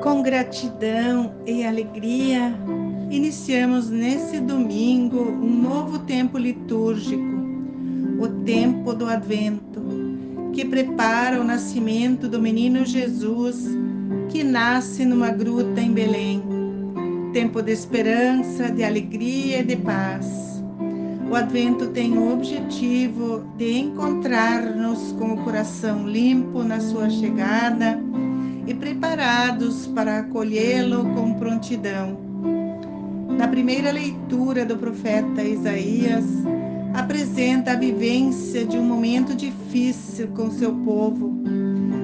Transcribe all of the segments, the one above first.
Com gratidão e alegria, iniciamos nesse domingo um novo tempo litúrgico, o tempo do Advento, que prepara o nascimento do menino Jesus, que nasce numa gruta em Belém. Tempo de esperança, de alegria e de paz. O Advento tem o objetivo de encontrar-nos com o coração limpo na sua chegada e preparados para acolhê-lo com prontidão. Na primeira leitura do profeta Isaías, apresenta a vivência de um momento difícil com seu povo.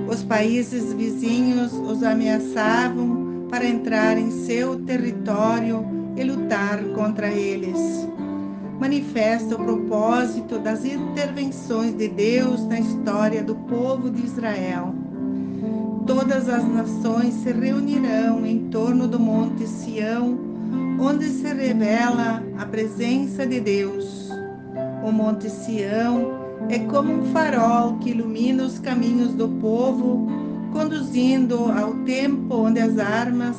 Os países vizinhos os ameaçavam para entrar em seu território e lutar contra eles. Manifesta o propósito das intervenções de Deus na história do povo de Israel todas as nações se reunirão em torno do Monte Sião, onde se revela a presença de Deus. O Monte Sião é como um farol que ilumina os caminhos do povo, conduzindo ao tempo onde as armas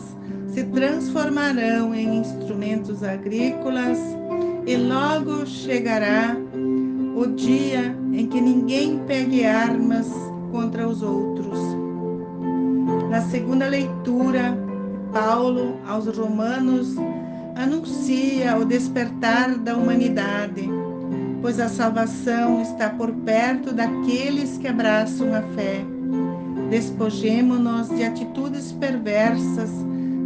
se transformarão em instrumentos agrícolas e logo chegará o dia em que ninguém pegue armas contra os outros. Na segunda leitura, Paulo aos Romanos anuncia o despertar da humanidade, pois a salvação está por perto daqueles que abraçam a fé. Despojemo-nos de atitudes perversas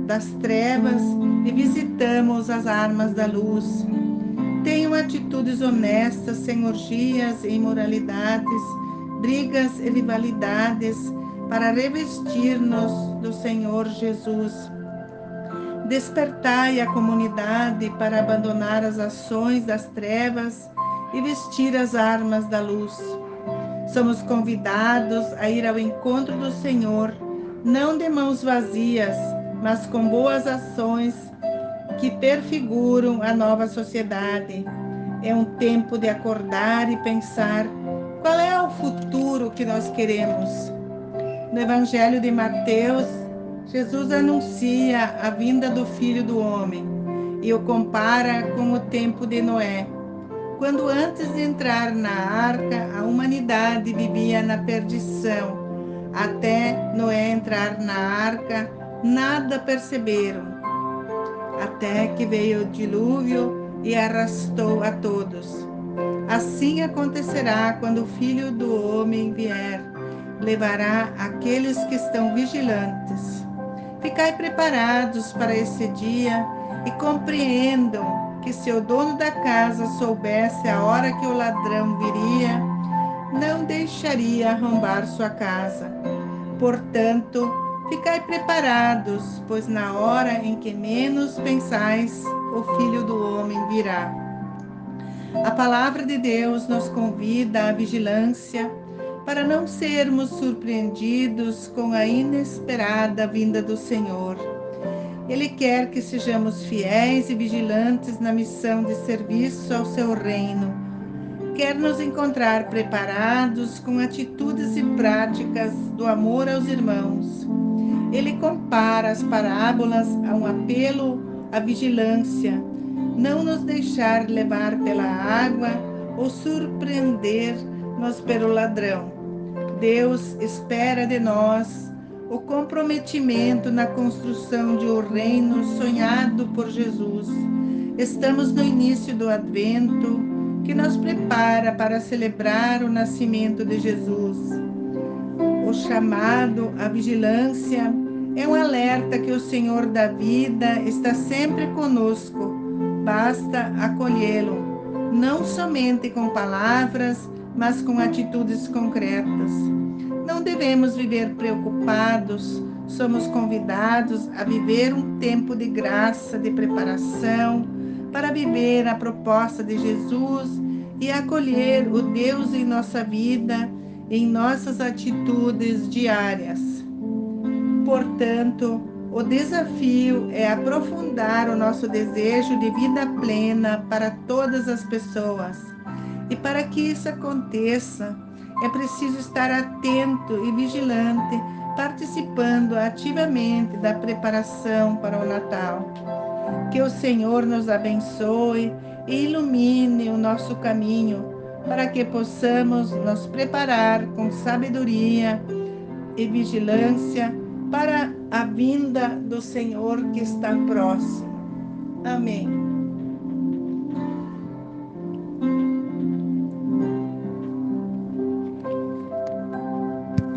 das trevas e visitamos as armas da luz. Tenham atitudes honestas, sem orgias e imoralidades, brigas e rivalidades para revestir-nos do Senhor Jesus. Despertai a comunidade para abandonar as ações das trevas e vestir as armas da luz. Somos convidados a ir ao encontro do Senhor, não de mãos vazias, mas com boas ações que perfiguram a nova sociedade. É um tempo de acordar e pensar qual é o futuro que nós queremos. No Evangelho de Mateus, Jesus anuncia a vinda do Filho do Homem e o compara com o tempo de Noé, quando antes de entrar na arca, a humanidade vivia na perdição. Até Noé entrar na arca, nada perceberam, até que veio o dilúvio e arrastou a todos. Assim acontecerá quando o Filho do Homem vier levará aqueles que estão vigilantes. Ficai preparados para esse dia e compreendam que se o dono da casa soubesse a hora que o ladrão viria, não deixaria arrombar sua casa. Portanto, ficai preparados, pois na hora em que menos pensais, o Filho do Homem virá. A palavra de Deus nos convida à vigilância para não sermos surpreendidos com a inesperada vinda do Senhor. Ele quer que sejamos fiéis e vigilantes na missão de serviço ao seu reino. Quer nos encontrar preparados com atitudes e práticas do amor aos irmãos. Ele compara as parábolas a um apelo à vigilância, não nos deixar levar pela água ou surpreender-nos pelo ladrão. Deus espera de nós o comprometimento na construção de um reino sonhado por Jesus. Estamos no início do Advento, que nos prepara para celebrar o nascimento de Jesus. O chamado à vigilância é um alerta que o Senhor da vida está sempre conosco. Basta acolhê-lo, não somente com palavras, mas com atitudes concretas. Não devemos viver preocupados, somos convidados a viver um tempo de graça, de preparação, para viver a proposta de Jesus e acolher o Deus em nossa vida, em nossas atitudes diárias. Portanto, o desafio é aprofundar o nosso desejo de vida plena para todas as pessoas e para que isso aconteça, é preciso estar atento e vigilante, participando ativamente da preparação para o Natal. Que o Senhor nos abençoe e ilumine o nosso caminho para que possamos nos preparar com sabedoria e vigilância para a vinda do Senhor que está próximo. Amém.